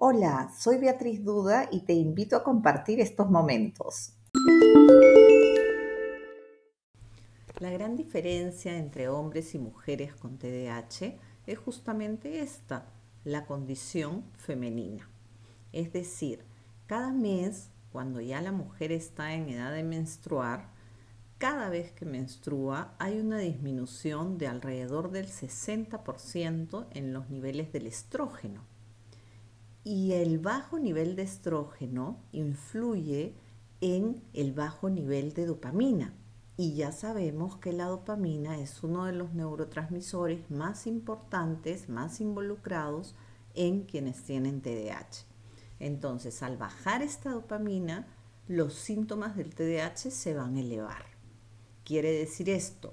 Hola, soy Beatriz Duda y te invito a compartir estos momentos. La gran diferencia entre hombres y mujeres con TDAH es justamente esta, la condición femenina. Es decir, cada mes, cuando ya la mujer está en edad de menstruar, cada vez que menstrua hay una disminución de alrededor del 60% en los niveles del estrógeno. Y el bajo nivel de estrógeno influye en el bajo nivel de dopamina. Y ya sabemos que la dopamina es uno de los neurotransmisores más importantes, más involucrados en quienes tienen TDAH. Entonces, al bajar esta dopamina, los síntomas del TDAH se van a elevar. Quiere decir esto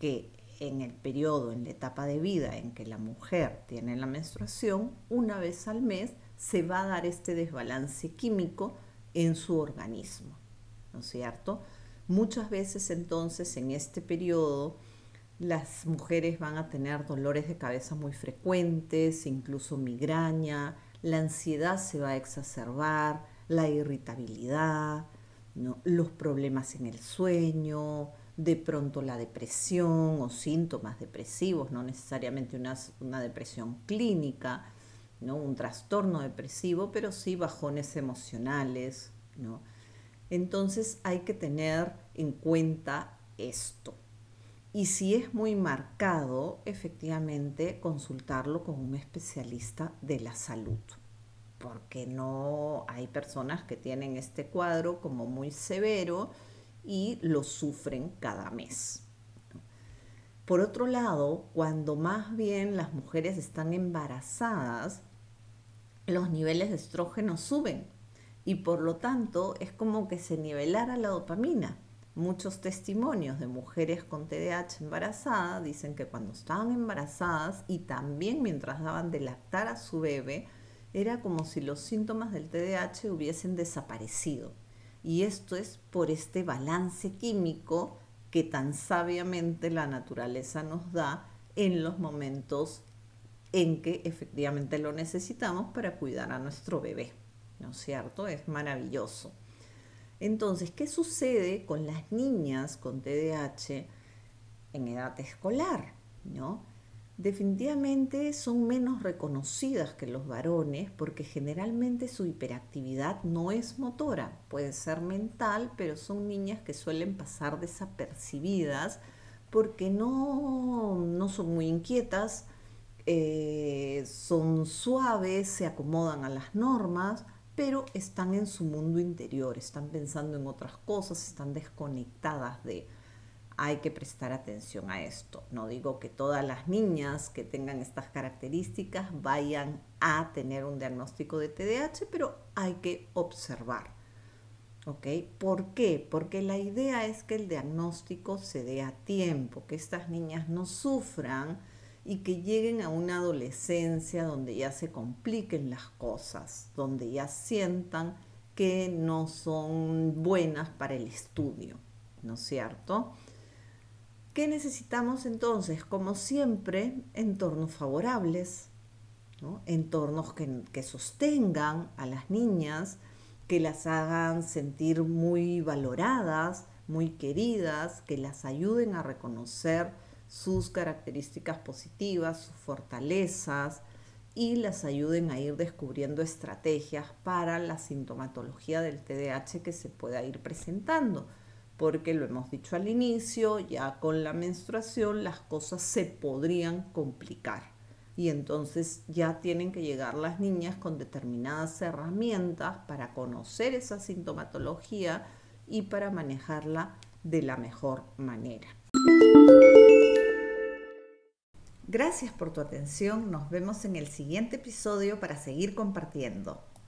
que en el periodo, en la etapa de vida en que la mujer tiene la menstruación, una vez al mes se va a dar este desbalance químico en su organismo, ¿no es cierto? Muchas veces entonces en este periodo las mujeres van a tener dolores de cabeza muy frecuentes, incluso migraña, la ansiedad se va a exacerbar, la irritabilidad, los problemas en el sueño, de pronto la depresión o síntomas depresivos, no necesariamente una, una depresión clínica, ¿no? un trastorno depresivo, pero sí bajones emocionales. ¿no? Entonces hay que tener en cuenta esto. Y si es muy marcado, efectivamente consultarlo con un especialista de la salud, porque no hay personas que tienen este cuadro como muy severo y lo sufren cada mes. Por otro lado, cuando más bien las mujeres están embarazadas, los niveles de estrógeno suben y por lo tanto es como que se nivelara la dopamina. Muchos testimonios de mujeres con TDAH embarazadas dicen que cuando estaban embarazadas y también mientras daban de lactar a su bebé, era como si los síntomas del TDAH hubiesen desaparecido. Y esto es por este balance químico que tan sabiamente la naturaleza nos da en los momentos en que efectivamente lo necesitamos para cuidar a nuestro bebé. ¿No es cierto? Es maravilloso. Entonces, ¿qué sucede con las niñas con TDAH en edad escolar? ¿No? Definitivamente son menos reconocidas que los varones porque generalmente su hiperactividad no es motora, puede ser mental, pero son niñas que suelen pasar desapercibidas porque no, no son muy inquietas, eh, son suaves, se acomodan a las normas, pero están en su mundo interior, están pensando en otras cosas, están desconectadas de... Hay que prestar atención a esto. No digo que todas las niñas que tengan estas características vayan a tener un diagnóstico de TDAH, pero hay que observar. ¿Ok? ¿Por qué? Porque la idea es que el diagnóstico se dé a tiempo, que estas niñas no sufran y que lleguen a una adolescencia donde ya se compliquen las cosas, donde ya sientan que no son buenas para el estudio, ¿no es cierto? ¿Qué necesitamos entonces? Como siempre, entornos favorables, entornos que, que sostengan a las niñas, que las hagan sentir muy valoradas, muy queridas, que las ayuden a reconocer sus características positivas, sus fortalezas y las ayuden a ir descubriendo estrategias para la sintomatología del TDAH que se pueda ir presentando. Porque lo hemos dicho al inicio, ya con la menstruación las cosas se podrían complicar. Y entonces ya tienen que llegar las niñas con determinadas herramientas para conocer esa sintomatología y para manejarla de la mejor manera. Gracias por tu atención. Nos vemos en el siguiente episodio para seguir compartiendo.